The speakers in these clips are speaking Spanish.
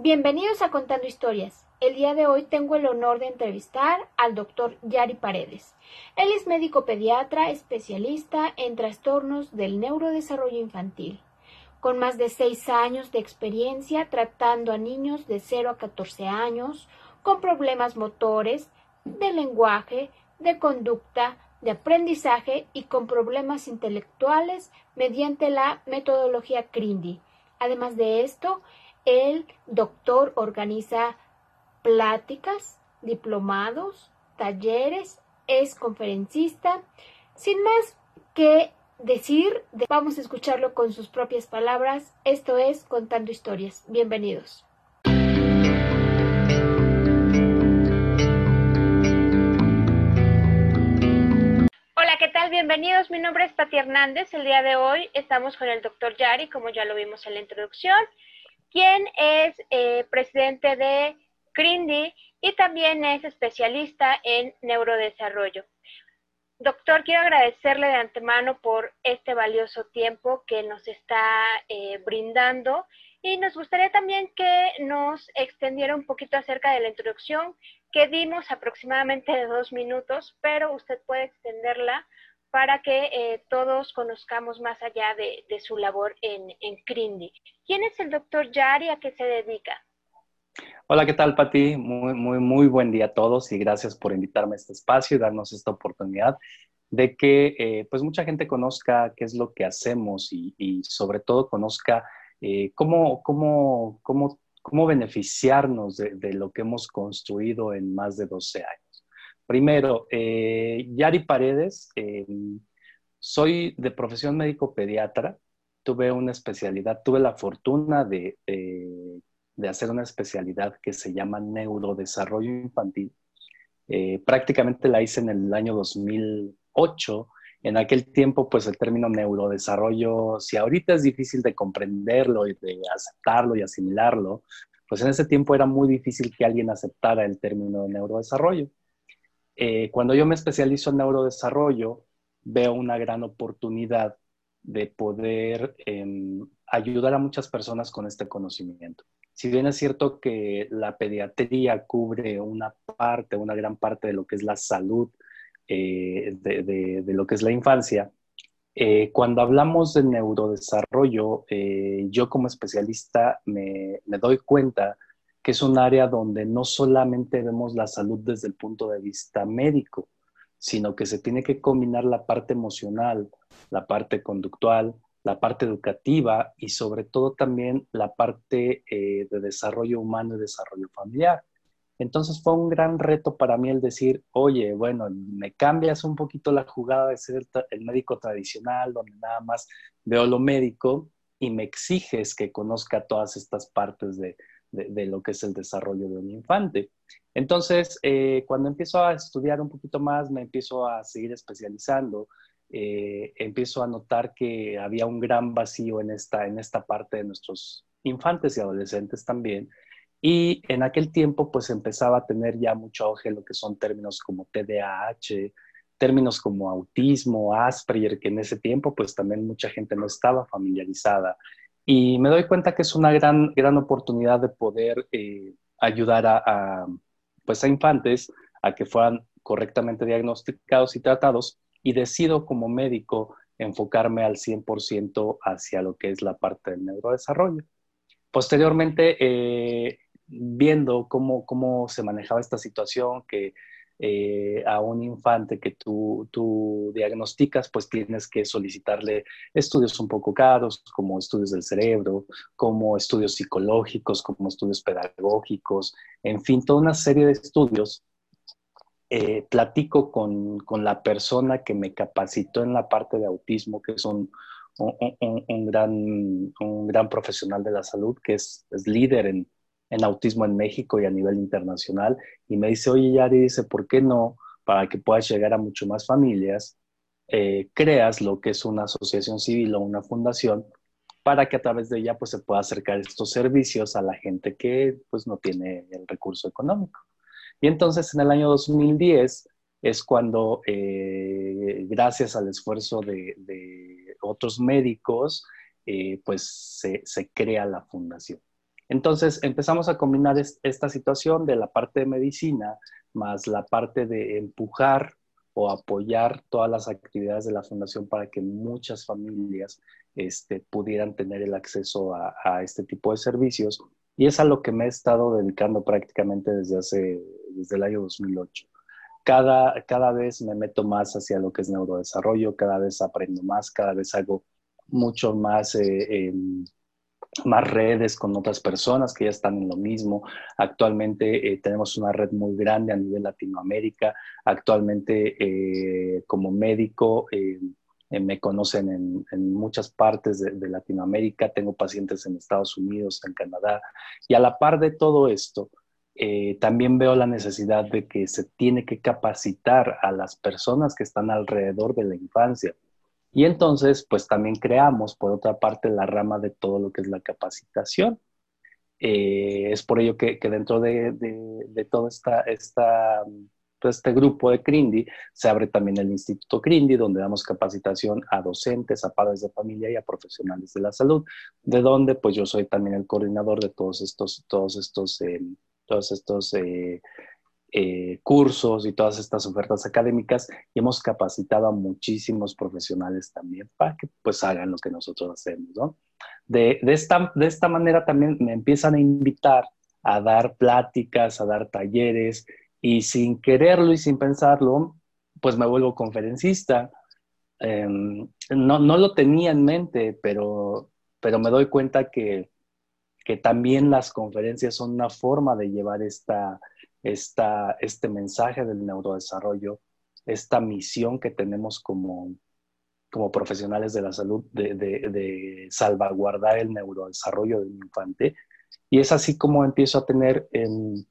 Bienvenidos a Contando Historias. El día de hoy tengo el honor de entrevistar al doctor Yari Paredes. Él es médico pediatra especialista en trastornos del neurodesarrollo infantil, con más de seis años de experiencia tratando a niños de 0 a 14 años con problemas motores, de lenguaje, de conducta, de aprendizaje y con problemas intelectuales mediante la metodología CRINDI. Además de esto, el doctor organiza pláticas, diplomados, talleres, es conferencista. Sin más que decir, vamos a escucharlo con sus propias palabras. Esto es Contando Historias. Bienvenidos. Hola, ¿qué tal? Bienvenidos. Mi nombre es Pati Hernández. El día de hoy estamos con el doctor Yari, como ya lo vimos en la introducción, quien es eh, presidente de CRINDI y también es especialista en neurodesarrollo. Doctor, quiero agradecerle de antemano por este valioso tiempo que nos está eh, brindando y nos gustaría también que nos extendiera un poquito acerca de la introducción que dimos aproximadamente de dos minutos, pero usted puede extenderla para que eh, todos conozcamos más allá de, su labor en, en CRINDI. ¿Quién es el doctor Yari? ¿A qué se dedica? Hola, ¿qué tal, Pati? Muy, muy, muy buen día a todos y gracias por invitarme a este espacio y darnos esta oportunidad de que eh, pues mucha gente conozca qué es lo que hacemos y, sobre todo conozca eh, cómo, cómo, cómo, cómo, beneficiarnos de, lo que hemos construido en más de 12 años. Primero, eh, Yari Paredes, soy de profesión médico pediatra, tuve una especialidad, tuve la fortuna de de hacer una especialidad que se llama neurodesarrollo infantil. Eh, prácticamente la hice en el año 2008. En aquel tiempo, pues el término neurodesarrollo, si ahorita es difícil de comprenderlo y de aceptarlo y asimilarlo, pues en ese tiempo era muy difícil que alguien aceptara el término neurodesarrollo. Eh, cuando yo me especializo en neurodesarrollo, veo una gran oportunidad de poder em, ayudar a muchas personas con este conocimiento. Si bien es cierto que la pediatría cubre una parte, una gran parte de lo que es la salud eh, de, lo que es la infancia, eh, cuando hablamos de neurodesarrollo, eh, yo como especialista me, me, doy cuenta es un área donde no solamente vemos la salud desde el punto de vista médico, sino que se tiene que combinar la parte emocional, la parte conductual, la parte educativa y sobre todo también la parte eh, de desarrollo humano y desarrollo familiar. Entonces fue un gran reto para mí el decir, oye, bueno, me cambias un poquito la jugada de ser el médico tradicional, donde nada más veo lo médico, y me exiges que conozca todas estas partes de, lo que es el desarrollo de un infante. Entonces, eh, cuando empiezo a estudiar un poquito más, me empiezo a seguir especializando eh, empiezo a notar que había un gran vacío en esta, en esta parte de nuestros infantes y adolescentes también. Y en aquel tiempo pues empezaba a tener ya mucho auge lo que son términos como TDAH, términos como autismo, Asperger, que en ese tiempo pues también mucha gente no estaba familiarizada. Y me doy cuenta que es una gran, gran oportunidad de poder eh, ayudar a, a, pues a infantes a que fueran correctamente diagnosticados y tratados y decido como médico enfocarme al 100% hacia lo que es la parte del neurodesarrollo. Posteriormente, eh, viendo cómo, cómo se manejaba esta situación, que eh, a un infante que tú, tú, diagnosticas, pues tienes que solicitarle estudios un poco caros, como estudios del cerebro, como estudios psicológicos, como estudios pedagógicos, en fin, toda una serie de estudios. Eh, platico con, con, la persona que me capacitó en la parte de autismo, que es un, un, un, gran, un gran, profesional de la salud, que es líder en, en, autismo en México y a nivel internacional, y me dice, oye, Yari, dice, ¿por qué no, para que puedas llegar a mucho más familias, eh, creas lo que es una asociación civil o una fundación para que a través de ella pues se pueda acercar estos servicios a la gente que pues no tiene el recurso económico. Y entonces en el año 2010 es cuando, eh, gracias al esfuerzo de, otros médicos, eh, pues se, crea la fundación. Entonces empezamos a combinar esta situación de la parte de medicina más la parte de empujar o apoyar todas las actividades de la fundación para que muchas familias este, pudieran tener el acceso a, este tipo de servicios. Y es a lo que me he estado dedicando prácticamente desde hace, desde el año 2008. Cada, cada vez me meto más hacia lo que es neurodesarrollo, cada vez aprendo más, cada vez hago mucho más eh, más redes con otras personas que ya están en lo mismo. Actualmente eh, tenemos una red muy grande a nivel Latinoamérica. Actualmente eh, como médico eh, me conocen en, muchas partes de, Latinoamérica. Tengo pacientes en Estados Unidos, en Canadá. Y a la par de todo esto, también veo la necesidad de que se tiene que capacitar a las personas que están alrededor de la infancia y entonces, pues también creamos, por otra parte, la rama de todo lo que es la capacitación. Eh, es por ello que, dentro de, todo esta, este grupo de CRINDI se abre también el Instituto CRINDI, donde damos capacitación a docentes, a padres de familia y a profesionales de la salud, de donde pues yo soy también el coordinador de todos estos, todos estos, eh, todos estos eh, eh, cursos y todas estas ofertas académicas y hemos capacitado a muchísimos profesionales también para que pues hagan lo que nosotros hacemos, ¿no? De, de, esta, de esta manera también me empiezan a invitar a dar pláticas, a dar talleres y sin quererlo y sin pensarlo, pues me vuelvo conferencista. Em, no, no, lo tenía en mente, pero, pero me doy cuenta que, que también las conferencias son una forma de llevar esta, esta, este mensaje del neurodesarrollo, esta misión que tenemos como, como profesionales de la salud de, de, salvaguardar el neurodesarrollo del infante. Y es así como empiezo a tener em,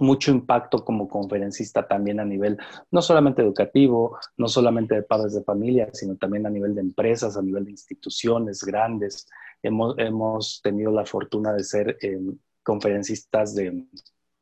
mucho impacto como conferencista también a nivel no solamente educativo, no solamente de padres de familia, sino también a nivel de empresas, a nivel de instituciones grandes. Hemos, hemos tenido la fortuna de ser em, conferencistas de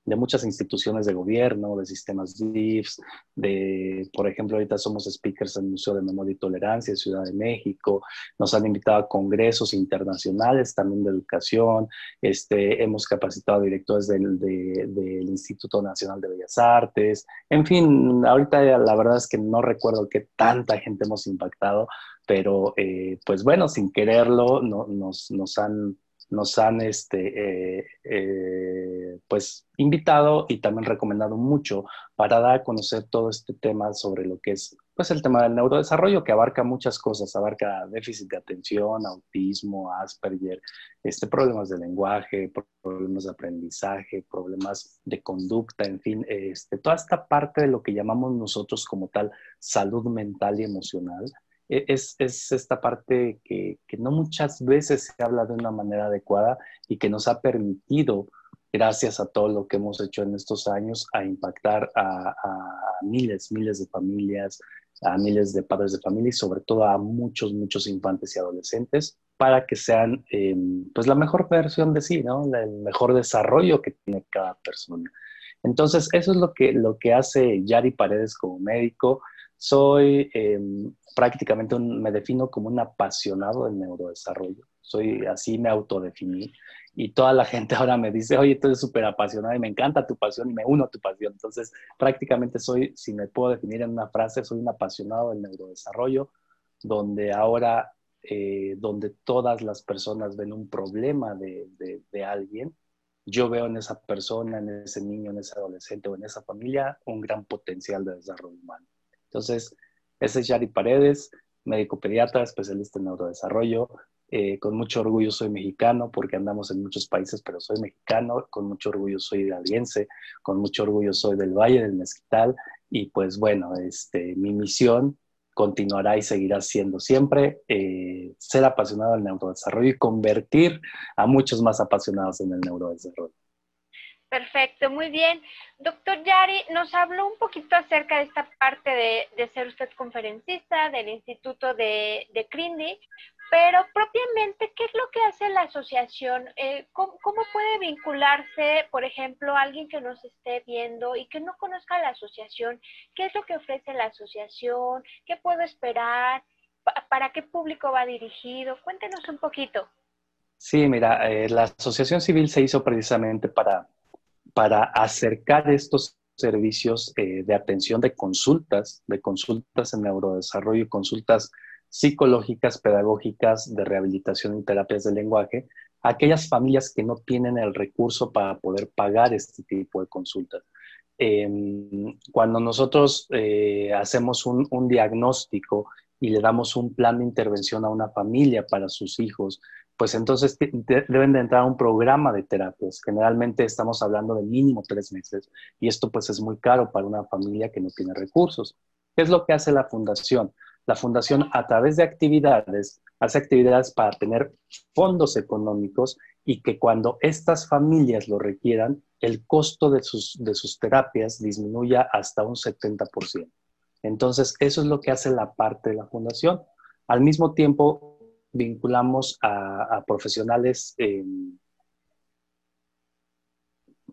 de muchas instituciones de gobierno, de sistemas DIFs, de, por ejemplo, ahorita somos speakers en el Museo de Memoria y Tolerancia de Ciudad de México, nos han invitado a congresos internacionales también de educación, este, hemos capacitado a directores del, del Instituto Nacional de Bellas Artes, en fin, ahorita la verdad es que no recuerdo qué tanta gente hemos impactado, pero eh, pues bueno, sin quererlo, no, nos, nos han nos han este, eh, eh, pues invitado y también recomendado mucho para dar a conocer todo este tema sobre lo que es pues el tema del neurodesarrollo que abarca muchas cosas, abarca déficit de atención, autismo, Asperger, este, problemas de lenguaje, problemas de aprendizaje, problemas de conducta, en fin, este, toda esta parte de lo que llamamos nosotros como tal salud mental y emocional e-, es, esta parte que, no muchas veces se habla de una manera adecuada y que nos ha permitido, gracias a todo lo que hemos hecho en estos años, a impactar a, miles, miles de familias, a miles de padres de familia y sobre todo a muchos, muchos infantes y adolescentes para que sean em, pues la mejor versión de sí, ¿no? El mejor desarrollo que tiene cada persona. Entonces, eso es lo que, lo que hace Yari Paredes como médico. Soy em, prácticamente me defino como un apasionado del neurodesarrollo. Soy así, me autodefiní. Y toda la gente ahora me dice, oye, tú eres súper apasionado y me encanta tu pasión y me uno a tu pasión. Entonces, prácticamente soy, si me puedo definir en una frase, soy un apasionado del neurodesarrollo, donde ahora, eh, donde todas las personas ven un problema de, de, de alguien, yo veo en esa persona, en ese niño, en ese adolescente o en esa familia un gran potencial de desarrollo humano. Entonces, ese es Yari Paredes, médico pediatra, especialista en neurodesarrollo. Eh, con mucho orgullo soy mexicano porque andamos en muchos países, pero soy mexicano. Con mucho orgullo soy hidalguense, con mucho orgullo soy del Valle del Mezquital. Y pues bueno, este, mi misión continuará y seguirá siendo siempre eh, ser apasionado del neurodesarrollo y convertir a muchos más apasionados en el neurodesarrollo. Perfecto, muy bien. Doctor Yari, nos habló un poquito acerca de esta parte de, ser usted conferencista del Instituto de, de CRINDI, pero propiamente, ¿qué es lo que hace la asociación? Eh, ¿cómo, puede vincularse, por ejemplo, alguien que nos esté viendo y que no conozca la asociación? ¿Qué es lo que ofrece la asociación? ¿Qué puedo esperar? ¿Para qué público va dirigido? Cuéntenos un poquito. Sí, mira, eh, la asociación civil se hizo precisamente para, para acercar estos servicios eh, de atención de consultas, de consultas en neurodesarrollo y consultas psicológicas, pedagógicas, de rehabilitación y terapias de lenguaje, a aquellas familias que no tienen el recurso para poder pagar este tipo de consultas. Em, cuando nosotros eh, hacemos un diagnóstico y le damos un plan de intervención a una familia para sus hijos, pues entonces deben de entrar a un programa de terapias. Generalmente estamos hablando de mínimo tres meses y esto pues es muy caro para una familia que no tiene recursos. ¿Qué es lo que hace la fundación? La fundación a través de actividades hace actividades para tener fondos económicos y que cuando estas familias lo requieran, el costo de sus, de sus terapias disminuya hasta un 70%. Entonces, eso es lo que hace la parte de la fundación. Al mismo tiempo, vinculamos a, profesionales, em,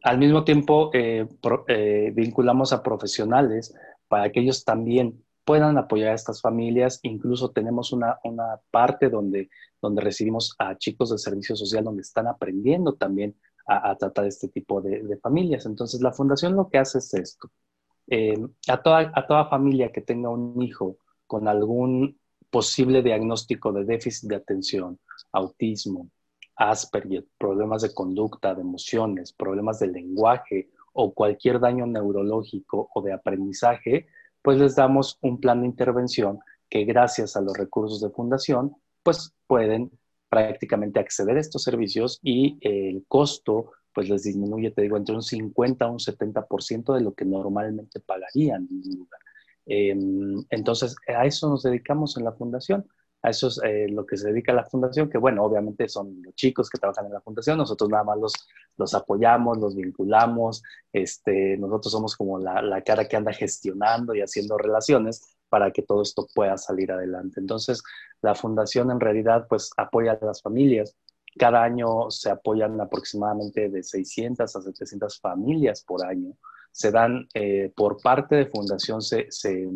al mismo tiempo eh, eh, vinculamos a profesionales para que ellos también puedan apoyar a estas familias. Incluso tenemos una, parte donde, donde recibimos a chicos de servicio social donde están aprendiendo también a, tratar este tipo de, familias. Entonces, la fundación lo que hace es esto. Em, a, toda, a toda familia que tenga un hijo con algún posible diagnóstico de déficit de atención, autismo, Asperger, problemas de conducta, de emociones, problemas de lenguaje o cualquier daño neurológico o de aprendizaje, pues les damos un plan de intervención que gracias a los recursos de fundación, pues pueden prácticamente acceder a estos servicios y el costo pues les disminuye, te digo, entre un 50 a un 70% de lo que normalmente pagarían en un lugar. Em, entonces, a eso nos dedicamos en la fundación. A eso es eh, lo que se dedica la fundación, que bueno, obviamente son los chicos que trabajan en la fundación, nosotros nada más los, los apoyamos, los vinculamos, este, nosotros somos como la, la cara que anda gestionando y haciendo relaciones para que todo esto pueda salir adelante. Entonces, la fundación en realidad pues apoya a las familias. Cada año se apoyan aproximadamente de 600 a 700 familias por año se dan eh, por parte de fundación, se, se,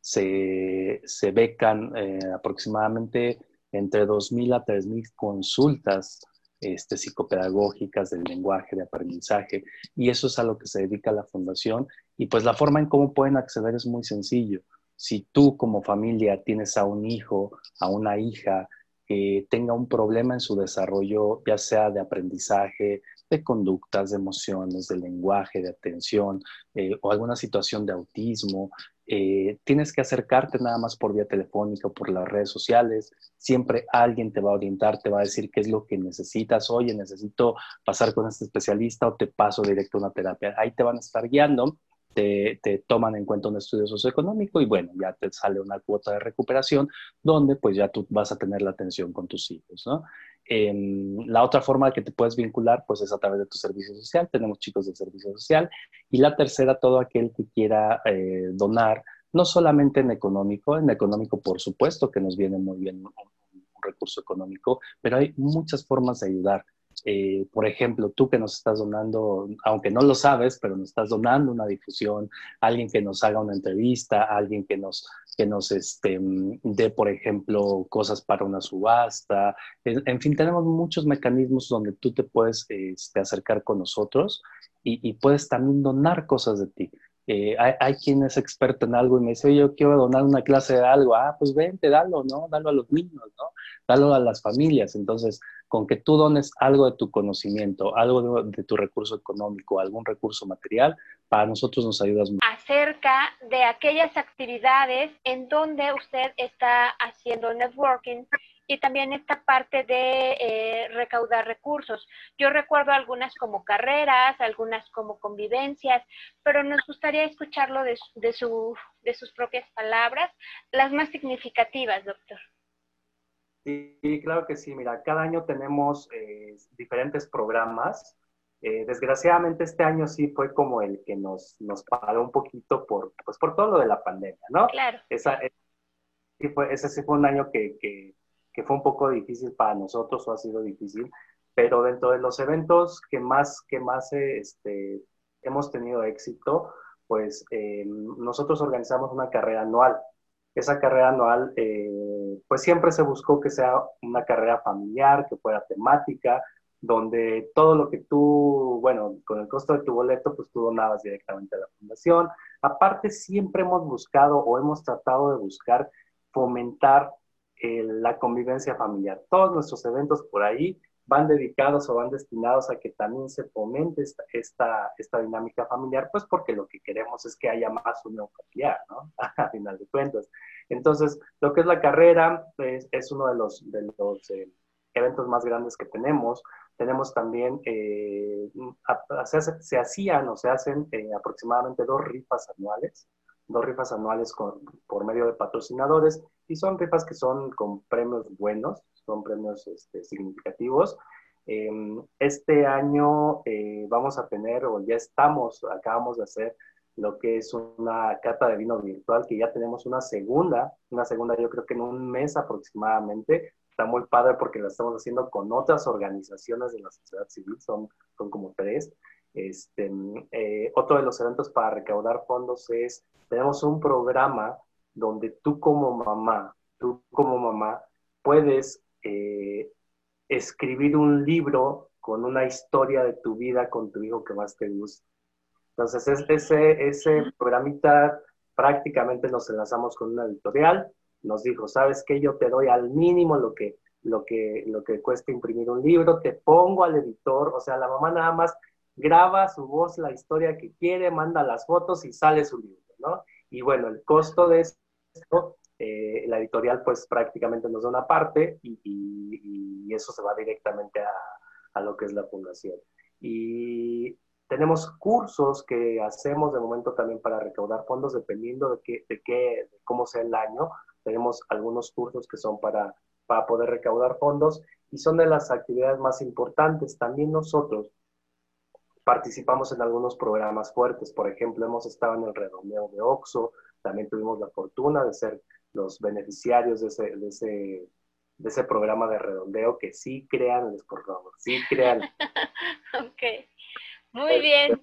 se, becan eh, aproximadamente entre 2.000 a 3.000 consultas este, psicopedagógicas del lenguaje, de aprendizaje, y eso es a lo que se dedica la fundación. Y pues la forma en cómo pueden acceder es muy sencillo. Si tú como familia tienes a un hijo, a una hija que tenga un problema en su desarrollo, ya sea de aprendizaje, de conductas, de emociones, de lenguaje, de atención eh, o alguna situación de autismo, eh, tienes que acercarte nada más por vía telefónica o por las redes sociales. Siempre alguien te va a orientar, te va a decir qué es lo que necesitas. Oye, necesito pasar con este especialista o te paso directo a una terapia. Ahí te van a estar guiando te, toman en cuenta un estudio socioeconómico y bueno, ya te sale una cuota de recuperación donde pues ya tú vas a tener la atención con tus hijos, ¿no? Em, la otra forma que te puedes vincular pues es a través de tu servicio social, tenemos chicos de servicio social y la tercera, todo aquel que quiera eh, donar, no solamente en económico, en económico por supuesto que nos viene muy bien un recurso económico, pero hay muchas formas de ayudar. Eh, por ejemplo, tú que nos estás donando, aunque no lo sabes, pero nos estás donando una difusión, alguien que nos haga una entrevista, alguien que nos, que nos este, dé, por ejemplo, cosas para una subasta. En, fin, tenemos muchos mecanismos donde tú te puedes este, acercar con nosotros y, y, puedes también donar cosas de ti. Eh, hay, hay, quien es experto en algo y me dice, yo quiero donar una clase de algo. Ah, pues vente, dalo, ¿no? Dalo a los niños, ¿no? Dalo a las familias. Entonces, con que tú dones algo de tu conocimiento, algo de, tu recurso económico, algún recurso material, para nosotros nos ayudas mucho. Acerca de aquellas actividades en donde usted está haciendo networking y también esta parte de eh, recaudar recursos. Yo recuerdo algunas como carreras, algunas como convivencias, pero nos gustaría escucharlo de, de, su, de sus propias palabras, las más significativas, doctor. Sí, claro que sí. Mira, cada año tenemos eh, diferentes programas. Eh, desgraciadamente este año sí fue como el que nos, nos paró un poquito por, pues por todo lo de la pandemia, ¿no? Claro. Esa, sí fue, ese sí fue un año que, que, que, fue un poco difícil para nosotros o ha sido difícil, pero dentro de los eventos que más, que más este, hemos tenido éxito, pues eh, nosotros organizamos una carrera anual esa carrera anual, eh, pues siempre se buscó que sea una carrera familiar, que fuera temática, donde todo lo que tú, bueno, con el costo de tu boleto, pues tú donabas directamente a la fundación. Aparte, siempre hemos buscado o hemos tratado de buscar fomentar eh, la convivencia familiar. Todos nuestros eventos por ahí van dedicados o van destinados a que también se fomente esta, esta, esta, dinámica familiar, pues porque lo que queremos es que haya más unión familiar, ¿no? a final de cuentas. Entonces, lo que es la carrera pues, es uno de los, de los eh, eventos más grandes que tenemos. Tenemos también, eh, se, se, hacían o se hacen eh, aproximadamente dos rifas anuales, dos rifas anuales con, por medio de patrocinadores y son rifas que son con premios buenos, son premios este, significativos. Em, este año eh, vamos a tener, o ya estamos, acabamos de hacer lo que es una cata de vino virtual, que ya tenemos una segunda, una segunda yo creo que en un mes aproximadamente. Está muy padre porque la estamos haciendo con otras organizaciones de la sociedad civil, son, son como tres. Este, eh, otro de los eventos para recaudar fondos es, tenemos un programa donde tú como mamá, tú como mamá, puedes eh, escribir un libro con una historia de tu vida con tu hijo que más te gusta. Entonces, ese, ese programita prácticamente nos enlazamos con una editorial, nos dijo, ¿sabes qué? Yo te doy al mínimo lo que, lo que, lo que cuesta imprimir un libro, te pongo al editor, o sea, la mamá nada más graba su voz, la historia que quiere, manda las fotos y sale su libro, ¿no? Y bueno, el costo de esto eh, la editorial pues prácticamente nos da una parte y, eso se va directamente a, a, lo que es la fundación. Y tenemos cursos que hacemos de momento también para recaudar fondos dependiendo de, qué, de, qué, de cómo sea el año. Tenemos algunos cursos que son para, para poder recaudar fondos y son de las actividades más importantes. También nosotros participamos en algunos programas fuertes. Por ejemplo, hemos estado en el redondeo de OXO, también tuvimos la fortuna de ser los beneficiarios de ese, de ese, de ese programa de redondeo, que sí crean, por favor, sí crean. ok, muy bien.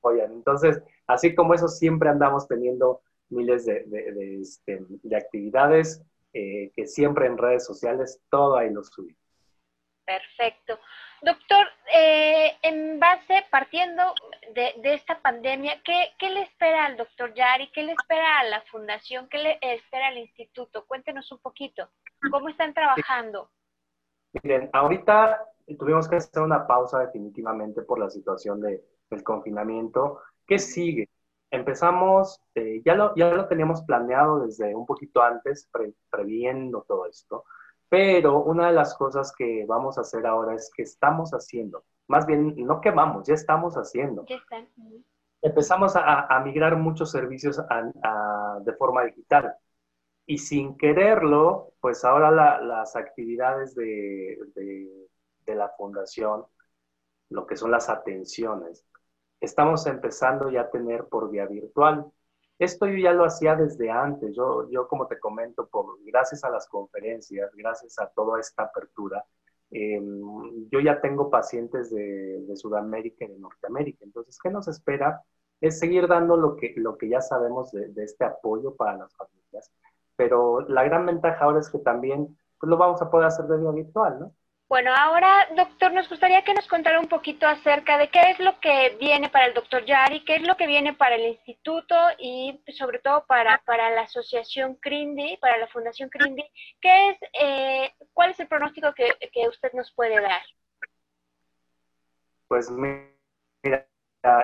Oigan, entonces, así como eso, siempre andamos teniendo miles de, de, este, actividades eh, que siempre en redes sociales, todo ahí lo subimos. Perfecto. Doctor, eh, en base, partiendo de, esta pandemia, ¿qué, le espera al doctor Yari? ¿Qué le espera a la fundación? ¿Qué le espera al instituto? Cuéntenos un poquito. ¿Cómo están trabajando? Miren, ahorita tuvimos que hacer una pausa definitivamente por la situación de, del confinamiento. ¿Qué sigue? Empezamos, eh, ya, lo, ya lo teníamos planeado desde un poquito antes, previendo todo esto pero una de las cosas que vamos a hacer ahora es que estamos haciendo, más bien no que vamos, ya estamos haciendo. Ya están. Empezamos a, migrar muchos servicios de forma digital. Y sin quererlo, pues ahora las actividades de, de la fundación, lo que son las atenciones, estamos empezando ya a tener por vía virtual. Esto yo ya lo hacía desde antes. Yo, yo como te comento, gracias a las conferencias, gracias a toda esta apertura, em, yo ya tengo pacientes de, Sudamérica y de Norteamérica. Entonces, ¿qué nos espera? Es seguir dando lo que, lo que ya sabemos de, de este apoyo para las familias. Pero la gran ventaja ahora es que también pues, lo vamos a poder hacer de vía virtual, ¿no? Bueno, ahora, doctor, nos gustaría que nos contara un poquito acerca de qué es lo que viene para el doctor Yari, qué es lo que viene para el instituto y sobre todo para, para la asociación CRINDI, para la Fundación CRINDI. ¿Qué es, eh, ¿Cuál es el pronóstico que, usted nos puede dar? Pues mira,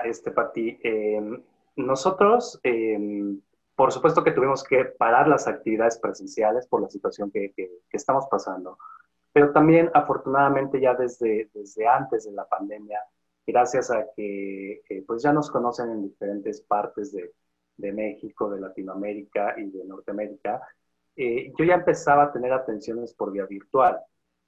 este, Pati, em, nosotros, em, por supuesto que tuvimos que parar las actividades presenciales por la situación que, que estamos pasando pero también afortunadamente ya desde, desde antes de la pandemia, gracias a que eh, pues ya nos conocen en diferentes partes de, de, México, de Latinoamérica y de Norteamérica, eh, yo ya empezaba a tener atenciones por vía virtual.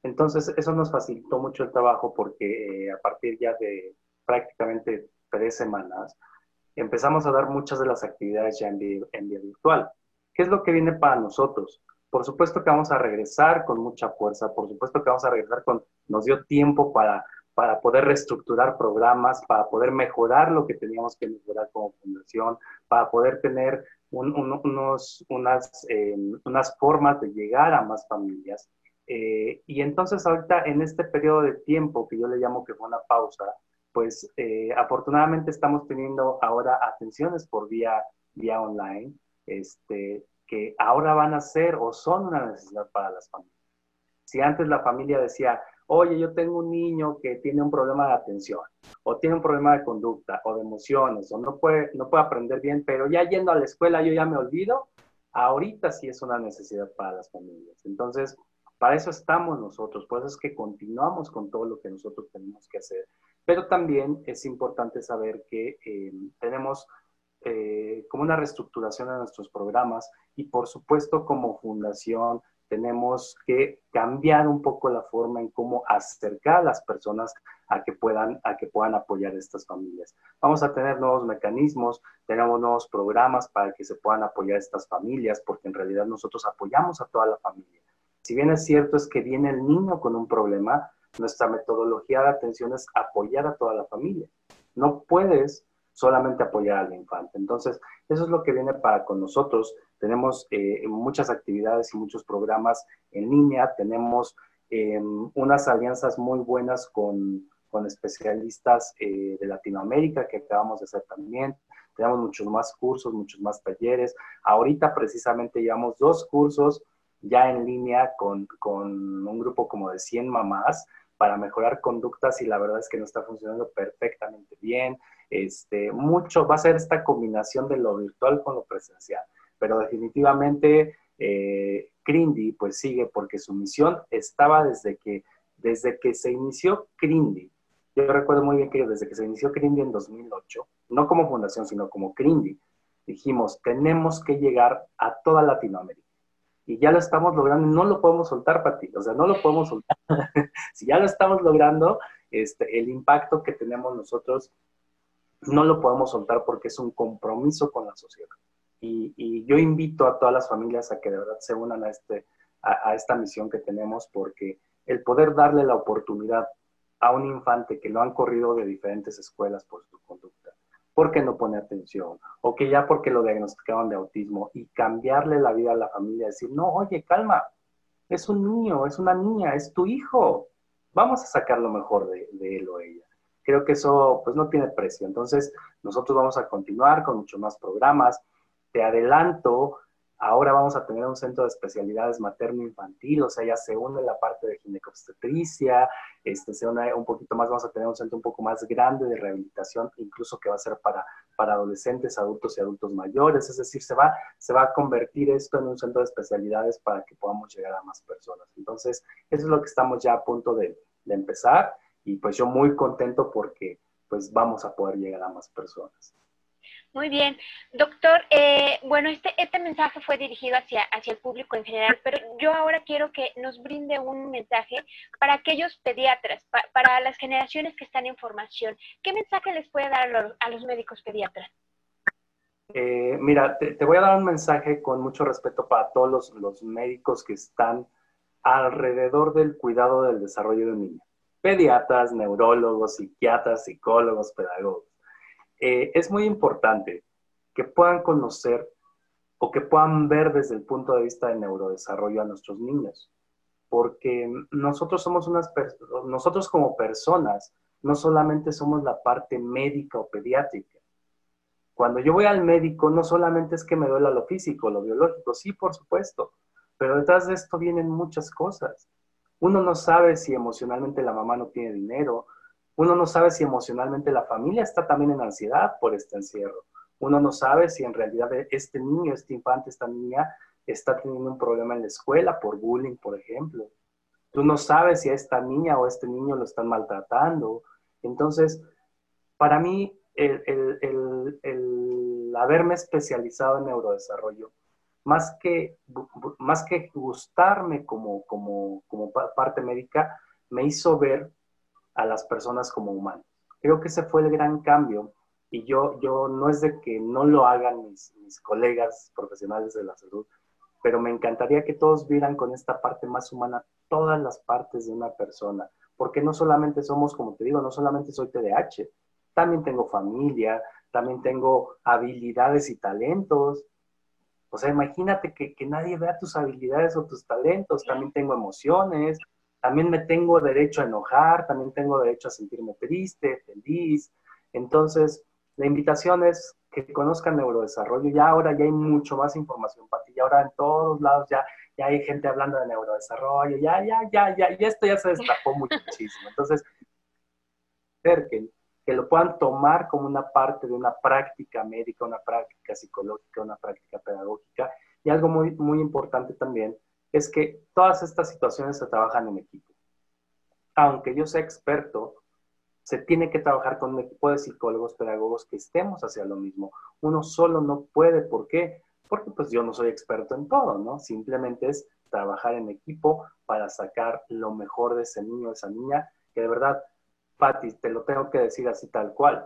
Entonces eso nos facilitó mucho el trabajo porque eh, a partir ya de prácticamente tres semanas empezamos a dar muchas de las actividades ya en en vía virtual. ¿Qué es lo que viene para nosotros? Por supuesto que vamos a regresar con mucha fuerza, por supuesto que vamos a regresar con, nos dio tiempo para, para poder reestructurar programas, para poder mejorar lo que teníamos que mejorar como fundación, para poder tener unos, unas, eh, unas formas de llegar a más familias. Eh, y entonces ahorita en este periodo de tiempo que yo le llamo que fue una pausa, pues eh, afortunadamente estamos teniendo ahora atenciones por vía, vía online, este, que ahora van a ser o son una necesidad para las familias. Si antes la familia decía, oye, yo tengo un niño que tiene un problema de atención, o tiene un problema de conducta, o de emociones, o no puede, no puede aprender bien, pero ya yendo a la escuela yo ya me olvido, ahorita sí es una necesidad para las familias. Entonces, para eso estamos nosotros, por eso es que continuamos con todo lo que nosotros tenemos que hacer. Pero también es importante saber que eh, tenemos eh, como una reestructuración de nuestros programas y por supuesto como fundación tenemos que cambiar un poco la forma en cómo acercar a las personas a que puedan, a que puedan apoyar a estas familias. Vamos a tener nuevos mecanismos, tenemos nuevos programas para que se puedan apoyar a estas familias, porque en realidad nosotros apoyamos a toda la familia. Si bien es cierto es que viene el niño con un problema, nuestra metodología de atención es apoyar a toda la familia. No puedes solamente apoyar al infante. Entonces, eso es lo que viene para con nosotros. Tenemos eh, muchas actividades y muchos programas en línea, tenemos em, unas alianzas muy buenas con, con especialistas eh, de Latinoamérica que acabamos de hacer también. Tenemos muchos más cursos, muchos más talleres. Ahorita precisamente llevamos dos cursos ya en línea con, con un grupo como de 100 mamás para mejorar conductas y la verdad es que no está funcionando perfectamente bien. Este, mucho va a ser esta combinación de lo virtual con lo presencial, pero definitivamente eh, Crindy pues sigue porque su misión estaba desde que, desde que se inició Crindy. Yo recuerdo muy bien que desde que se inició Crindy en 2008, no como fundación, sino como Crindy, dijimos, tenemos que llegar a toda Latinoamérica. Y ya lo estamos logrando, no lo podemos soltar, Pati, o sea, no lo podemos soltar. si ya lo estamos logrando, este, el impacto que tenemos nosotros no lo podemos soltar porque es un compromiso con la sociedad. Y, yo invito a todas las familias a que de verdad se unan a, este, a, esta misión que tenemos porque el poder darle la oportunidad a un infante que lo han corrido de diferentes escuelas por su conducta, porque no pone atención, o que ya porque lo diagnosticaban de autismo, y cambiarle la vida a la familia, decir, no, oye, calma, es un niño, es una niña, es tu hijo, vamos a sacar lo mejor de él o ella creo que eso pues no tiene precio. Entonces, nosotros vamos a continuar con muchos más programas. Te adelanto, ahora vamos a tener un centro de especialidades materno-infantil, o sea, ya se une la parte de ginecobstetricia, este, se une un poquito más, vamos a tener un centro un poco más grande de rehabilitación, incluso que va a ser para, para adolescentes, adultos y adultos mayores, es decir, se va, se va a convertir esto en un centro de especialidades para que podamos llegar a más personas. Entonces, eso es lo que estamos ya a punto de, de empezar y pues yo muy contento porque pues vamos a poder llegar a más personas. Muy bien. Doctor, eh, bueno, este, este mensaje fue dirigido hacia, hacia el público en general, pero yo ahora quiero que nos brinde un mensaje para aquellos pediatras, para las generaciones que están en formación. ¿Qué mensaje les puede dar a los, médicos pediatras? Eh, mira, te, te, voy a dar un mensaje con mucho respeto para todos los, los médicos que están alrededor del cuidado del desarrollo de un niño pediatras, neurólogos, psiquiatras, psicólogos, pedagogos. Eh, es muy importante que puedan conocer o que puedan ver desde el punto de vista del neurodesarrollo a nuestros niños, porque nosotros somos unas nosotros como personas no solamente somos la parte médica o pediátrica. Cuando yo voy al médico, no solamente es que me duela lo físico, lo biológico, sí, por supuesto, pero detrás de esto vienen muchas cosas. Uno no sabe si emocionalmente la mamá no tiene dinero. Uno no sabe si emocionalmente la familia está también en ansiedad por este encierro. Uno no sabe si en realidad este niño, este infante, esta niña está teniendo un problema en la escuela por bullying, por ejemplo. Tú no sabes si a esta niña o a este niño lo están maltratando. Entonces, para mí, el, el haberme especializado en neurodesarrollo más que, más que gustarme como, como, como parte médica, me hizo ver a las personas como humanos. Creo que ese fue el gran cambio y yo, yo no es de que no lo hagan mis, mis colegas profesionales de la salud, pero me encantaría que todos vieran con esta parte más humana todas las partes de una persona, porque no solamente somos, como te digo, no solamente soy TDAH, también tengo familia, también tengo habilidades y talentos, O sea, imagínate que, que nadie vea tus habilidades o tus talentos. También tengo emociones, también me tengo derecho a enojar, también tengo derecho a sentirme triste, feliz. Entonces, la invitación es que conozcan neurodesarrollo. Ya ahora ya hay mucho más información para ti. Ahora en todos lados ya, ya hay gente hablando de neurodesarrollo. Ya, ya, ya, ya, ya esto ya se destapó muchísimo. Entonces, que, que lo puedan tomar como una parte de una práctica médica, una práctica psicológica, una práctica pedagógica. Y algo muy, muy importante también es que todas estas situaciones se trabajan en equipo. Aunque yo sea experto, se tiene que trabajar con un equipo de psicólogos, pedagogos que estemos hacia lo mismo. Uno solo no puede, ¿por qué? Porque pues yo no soy experto en todo, ¿no? Simplemente es trabajar en equipo para sacar lo mejor de ese niño, de esa niña, que de verdad, Patti, te lo tengo que decir así tal cual.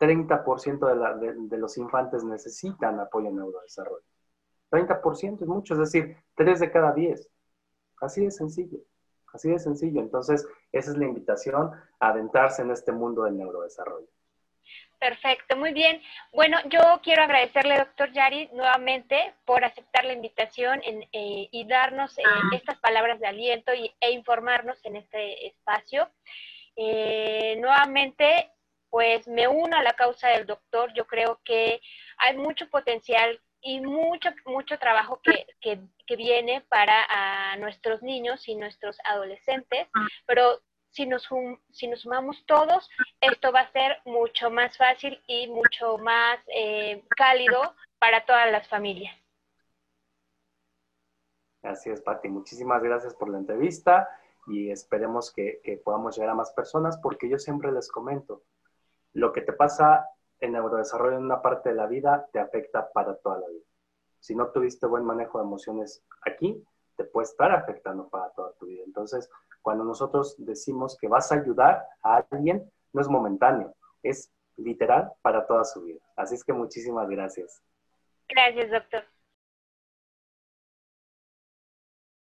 30% de, de, los infantes necesitan apoyo en neurodesarrollo. 30% es mucho, es decir, 3 de cada 10. Así de sencillo. Así de sencillo. Entonces, esa es la invitación a adentrarse en este mundo del neurodesarrollo. Perfecto, muy bien. Bueno, yo quiero agradecerle, doctor Yari, nuevamente por aceptar la invitación eh, y darnos eh, estas palabras de aliento e informarnos en este espacio. Eh, nuevamente, pues me uno a la causa del doctor. Yo creo que hay mucho potencial y mucho, mucho trabajo que, que, viene para nuestros niños y nuestros adolescentes, ah. pero si nos, si nos sumamos todos, esto va a ser mucho más fácil y mucho más eh, cálido para todas las familias. Así es, Pati. Muchísimas gracias por la entrevista y esperemos que, que podamos llegar a más personas porque yo siempre les comento, lo que te pasa el neurodesarrollo en una parte de la vida te afecta para toda la vida. Si no tuviste buen manejo de emociones aquí, te puede estar afectando para toda tu vida. Entonces, cuando nosotros decimos que vas a ayudar a alguien, no es momentáneo, es literal para toda su vida. Así es que muchísimas gracias. Gracias, doctor.